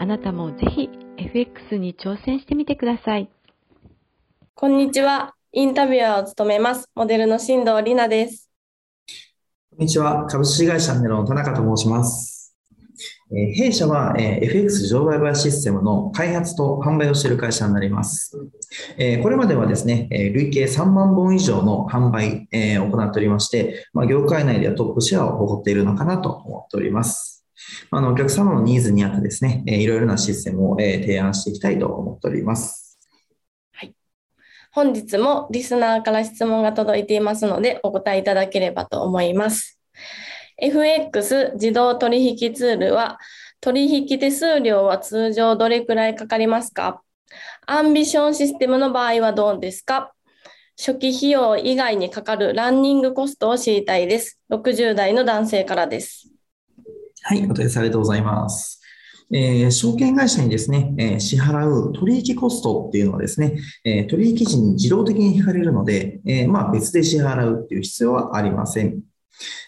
あなたもぜひ FX に挑戦してみてください。こんにちは。インタビュアーを務めます。モデルの新藤里奈です。こんにちは。株式会社ネロの田中と申します。え弊社は、え FX 自動売買システムの開発と販売をしている会社になります。えこれまではですね、え累計3万本以上の販売、えを行っておりまして、まあ、業界内ではトップシェアを誇っているのかなと思っております。あのお客様のニーズに合ってですね、えいろいろなシステムを、え提案していきたいと思っております。はい。本日もリスナーから質問が届いていますので、お答えいただければと思います。FX 自動取引ツールは取引手数料は通常どれくらいかかりますか？アンビションシステムの場合はどうですか？初期費用以外にかかるランニングコストを知りたいです。60代の男性からです。はい、お問い合わせありがとうございます。えー、証券会社にですね、えー、支払う取引コストっていうのはですね、えー、取引時に自動的に引かれるので、えまあ、別で支払うっていう必要はありません。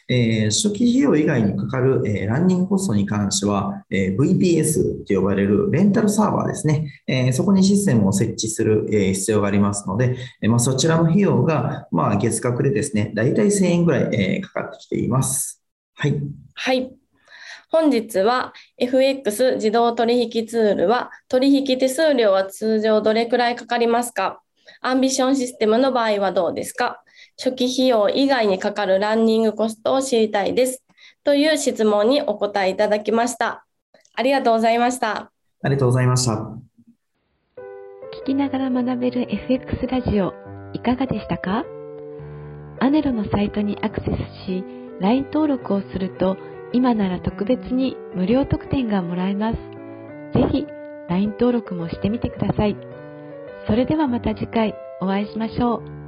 えー、初期費用以外にかかる、えー、ランニングコストに関しては、えー、VPS と呼ばれるレンタルサーバーですね、えー、そこにシステムを設置する、えー、必要がありますので、えーまあ、そちらの費用が、まあ、月額でですね、だいたい1000円ぐらい、えー、かかってきています。はい。はい。本日は FX 自動取引ツールは取引手数料は通常どれくらいかかりますか？アンビションシステムの場合はどうですか？初期費用以外にかかるランニングコストを知りたいです。という質問にお答えいただきました。ありがとうございました。ありがとうございました。聞きながら学べる FX ラジオ、いかがでしたか？アネロのサイトにアクセスし、LINE 登録をすると、今なら特別に無料特典がもらえます。ぜひ、LINE 登録もしてみてください。それではまた次回お会いしましょう。